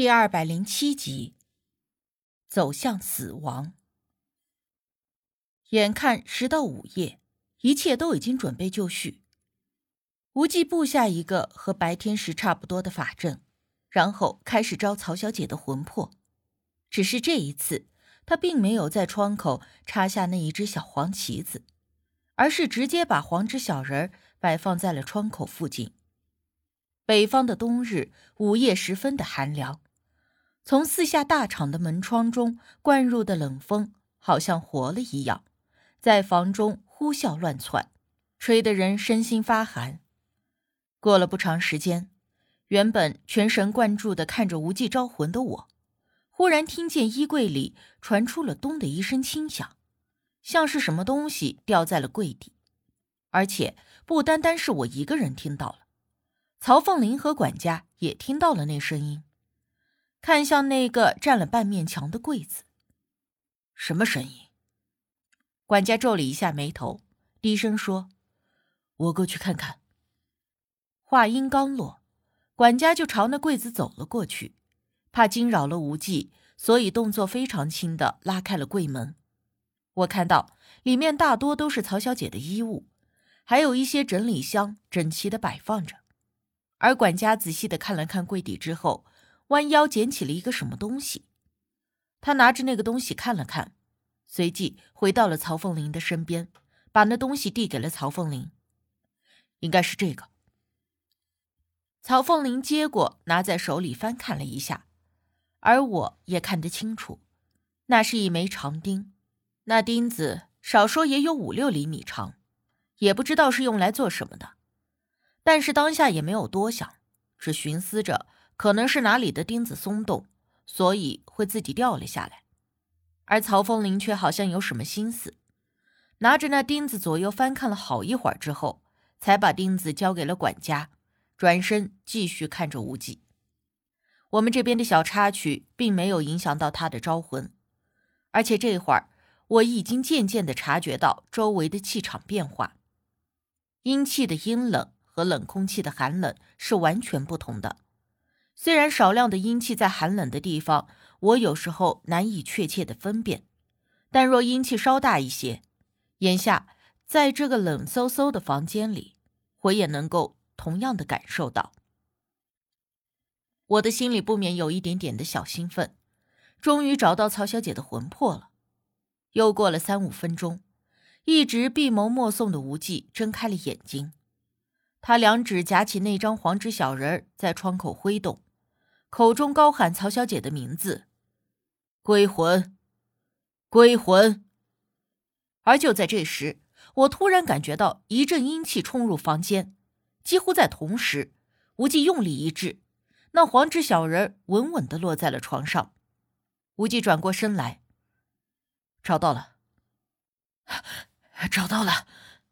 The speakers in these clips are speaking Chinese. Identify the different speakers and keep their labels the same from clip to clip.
Speaker 1: 第二百零七集，走向死亡。眼看时到午夜，一切都已经准备就绪。无忌布下一个和白天时差不多的法阵，然后开始招曹小姐的魂魄。只是这一次，他并没有在窗口插下那一只小黄旗子，而是直接把黄纸小人摆放在了窗口附近。北方的冬日午夜十分的寒凉。从四下大敞的门窗中灌入的冷风，好像活了一样，在房中呼啸乱窜，吹得人身心发寒。过了不长时间，原本全神贯注的看着无忌招魂的我，忽然听见衣柜里传出了“咚”的一声轻响，像是什么东西掉在了柜底。而且不单单是我一个人听到了，曹凤林和管家也听到了那声音。看向那个占了半面墙的柜子，
Speaker 2: 什么声音？
Speaker 1: 管家皱了一下眉头，低声说：“
Speaker 2: 我过去看看。”
Speaker 1: 话音刚落，管家就朝那柜子走了过去，怕惊扰了无忌，所以动作非常轻的拉开了柜门。我看到里面大多都是曹小姐的衣物，还有一些整理箱整齐的摆放着。而管家仔细的看了看柜底之后。弯腰捡起了一个什么东西，他拿着那个东西看了看，随即回到了曹凤林的身边，把那东西递给了曹凤林。
Speaker 2: 应该是这个。
Speaker 1: 曹凤林接过，拿在手里翻看了一下，而我也看得清楚，那是一枚长钉，那钉子少说也有五六厘米长，也不知道是用来做什么的。但是当下也没有多想，只寻思着。可能是哪里的钉子松动，所以会自己掉了下来。而曹风林却好像有什么心思，拿着那钉子左右翻看了好一会儿之后，才把钉子交给了管家，转身继续看着无忌。我们这边的小插曲并没有影响到他的招魂，而且这会儿我已经渐渐的察觉到周围的气场变化，阴气的阴冷和冷空气的寒冷是完全不同的。虽然少量的阴气在寒冷的地方，我有时候难以确切的分辨，但若阴气稍大一些，眼下在这个冷飕飕的房间里，我也能够同样的感受到。我的心里不免有一点点的小兴奋，终于找到曹小姐的魂魄了。又过了三五分钟，一直闭眸默诵的无忌睁开了眼睛，他两指夹起那张黄纸小人在窗口挥动。口中高喊曹小姐的名字，归魂，归魂。而就在这时，我突然感觉到一阵阴气冲入房间，几乎在同时，无忌用力一掷，那黄纸小人稳稳的落在了床上。无忌转过身来，
Speaker 2: 找到了，找到了，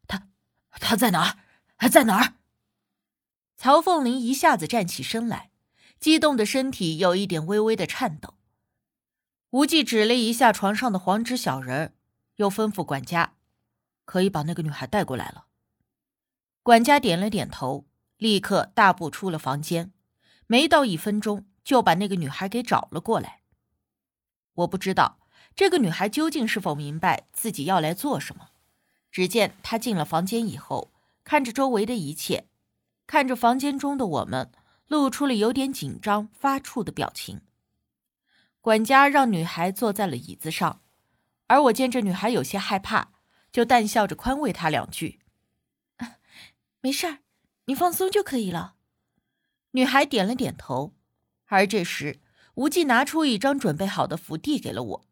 Speaker 2: 他他在哪儿？在哪儿？
Speaker 1: 曹凤林一下子站起身来。激动的身体有一点微微的颤抖。无忌指了一下床上的黄纸小人，又吩咐管家：“
Speaker 2: 可以把那个女孩带过来了。”
Speaker 1: 管家点了点头，立刻大步出了房间。没到一分钟，就把那个女孩给找了过来。我不知道这个女孩究竟是否明白自己要来做什么。只见她进了房间以后，看着周围的一切，看着房间中的我们。露出了有点紧张、发怵的表情。管家让女孩坐在了椅子上，而我见这女孩有些害怕，就淡笑着宽慰她两句：“ 没事儿，你放松就可以了。”女孩点了点头。而这时，无忌拿出一张准备好的符递给了我，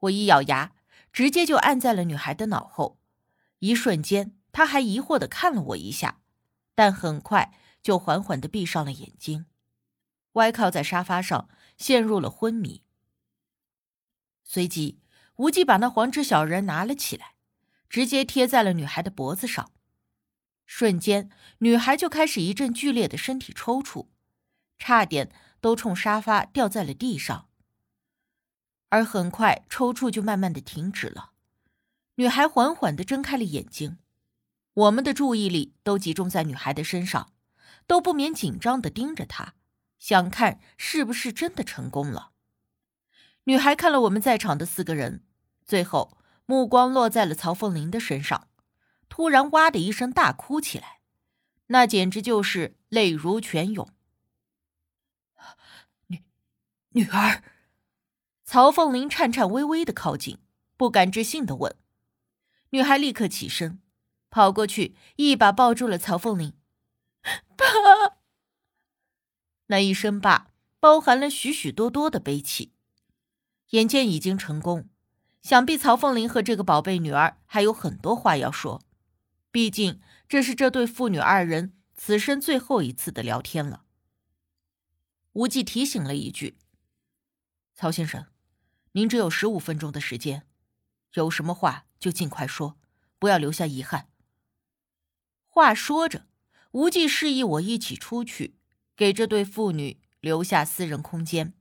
Speaker 1: 我一咬牙，直接就按在了女孩的脑后。一瞬间，她还疑惑的看了我一下，但很快。就缓缓的闭上了眼睛，歪靠在沙发上，陷入了昏迷。随即，无忌把那黄纸小人拿了起来，直接贴在了女孩的脖子上。瞬间，女孩就开始一阵剧烈的身体抽搐，差点都冲沙发掉在了地上。而很快，抽搐就慢慢的停止了，女孩缓缓的睁开了眼睛。我们的注意力都集中在女孩的身上。都不免紧张的盯着他，想看是不是真的成功了。女孩看了我们在场的四个人，最后目光落在了曹凤玲的身上，突然哇的一声大哭起来，那简直就是泪如泉涌。
Speaker 2: 女女儿，
Speaker 1: 曹凤玲颤颤巍巍的靠近，不敢置信的问。女孩立刻起身，跑过去一把抱住了曹凤玲。爸，那一声“爸”包含了许许多多的悲戚。眼见已经成功，想必曹凤玲和这个宝贝女儿还有很多话要说。毕竟这是这对父女二人此生最后一次的聊天了。无忌提醒了一句：“曹先生，您只有十五分钟的时间，有什么话就尽快说，不要留下遗憾。”话说着，无忌示意我一起出去，给这对父女留下私人空间。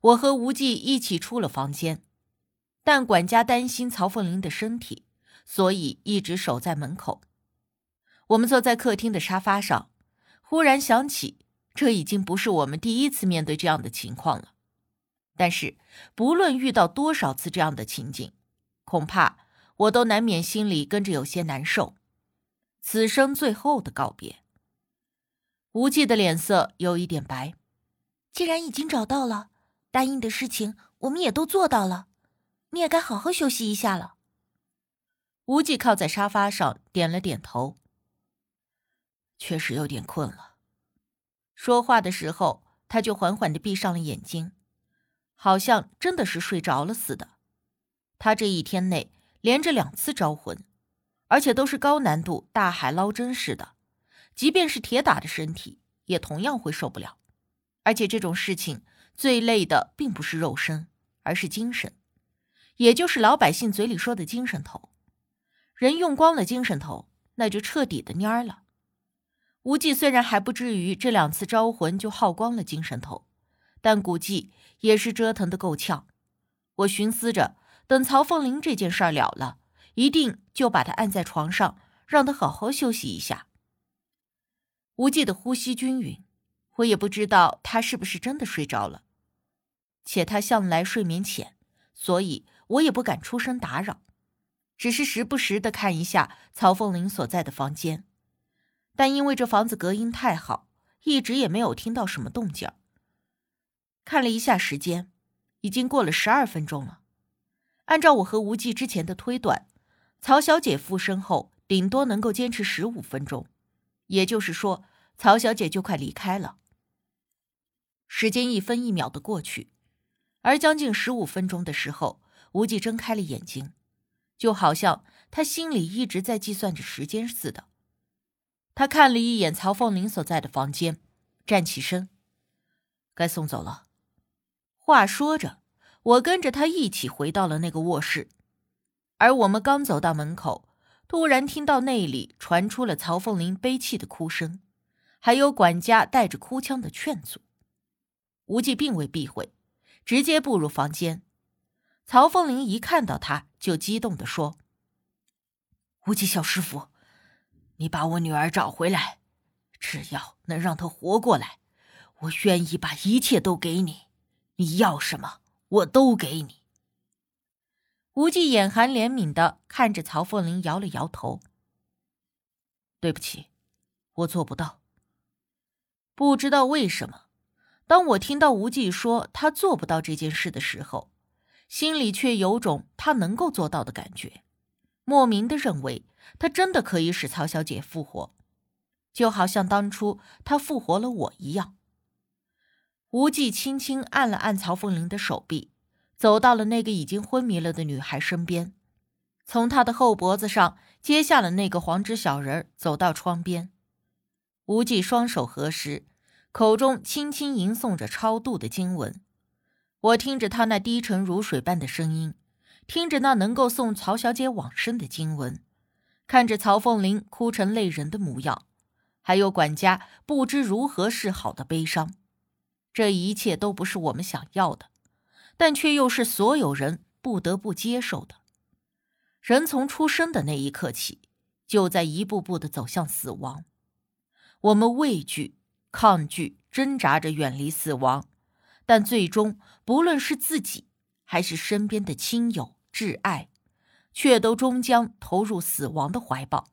Speaker 1: 我和无忌一起出了房间，但管家担心曹凤玲的身体，所以一直守在门口。我们坐在客厅的沙发上，忽然想起，这已经不是我们第一次面对这样的情况了。但是，不论遇到多少次这样的情景，恐怕我都难免心里跟着有些难受。此生最后的告别。无忌的脸色有一点白。
Speaker 3: 既然已经找到了。答应的事情我们也都做到了，你也该好好休息一下了。
Speaker 1: 无忌靠在沙发上，点了点头。确实有点困了。说话的时候，他就缓缓的闭上了眼睛，好像真的是睡着了似的。他这一天内连着两次招魂，而且都是高难度大海捞针似的，即便是铁打的身体，也同样会受不了。而且这种事情。最累的并不是肉身，而是精神，也就是老百姓嘴里说的精神头。人用光了精神头，那就彻底的蔫儿了。无忌虽然还不至于这两次招魂就耗光了精神头，但估计也是折腾的够呛。我寻思着，等曹凤林这件事儿了了，一定就把他按在床上，让他好好休息一下。无忌的呼吸均匀，我也不知道他是不是真的睡着了。且他向来睡眠浅，所以我也不敢出声打扰，只是时不时的看一下曹凤玲所在的房间。但因为这房子隔音太好，一直也没有听到什么动静。看了一下时间，已经过了十二分钟了。按照我和无忌之前的推断，曹小姐附身后顶多能够坚持十五分钟，也就是说，曹小姐就快离开了。时间一分一秒的过去。而将近十五分钟的时候，无忌睁开了眼睛，就好像他心里一直在计算着时间似的。他看了一眼曹凤玲所在的房间，站起身，该送走了。话说着，我跟着他一起回到了那个卧室。而我们刚走到门口，突然听到那里传出了曹凤玲悲泣的哭声，还有管家带着哭腔的劝阻。无忌并未避讳。直接步入房间，曹凤玲一看到他，就激动的说：“
Speaker 2: 无忌小师傅，你把我女儿找回来，只要能让她活过来，我愿意把一切都给你。你要什么，我都给你。”
Speaker 1: 无忌眼含怜悯的看着曹凤玲，摇了摇头：“对不起，我做不到。不知道为什么。”当我听到无忌说他做不到这件事的时候，心里却有种他能够做到的感觉，莫名的认为他真的可以使曹小姐复活，就好像当初他复活了我一样。无忌轻轻按了按曹凤玲的手臂，走到了那个已经昏迷了的女孩身边，从她的后脖子上揭下了那个黄纸小人，走到窗边。无忌双手合十。口中轻轻吟诵着超度的经文，我听着他那低沉如水般的声音，听着那能够送曹小姐往生的经文，看着曹凤玲哭成泪人的模样，还有管家不知如何是好的悲伤，这一切都不是我们想要的，但却又是所有人不得不接受的。人从出生的那一刻起，就在一步步的走向死亡，我们畏惧。抗拒、挣扎着远离死亡，但最终，不论是自己还是身边的亲友、挚爱，却都终将投入死亡的怀抱。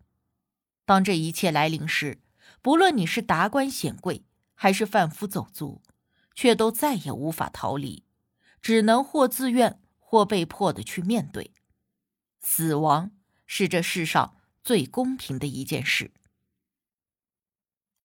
Speaker 1: 当这一切来临时，不论你是达官显贵，还是贩夫走卒，却都再也无法逃离，只能或自愿，或被迫的去面对。死亡是这世上最公平的一件事。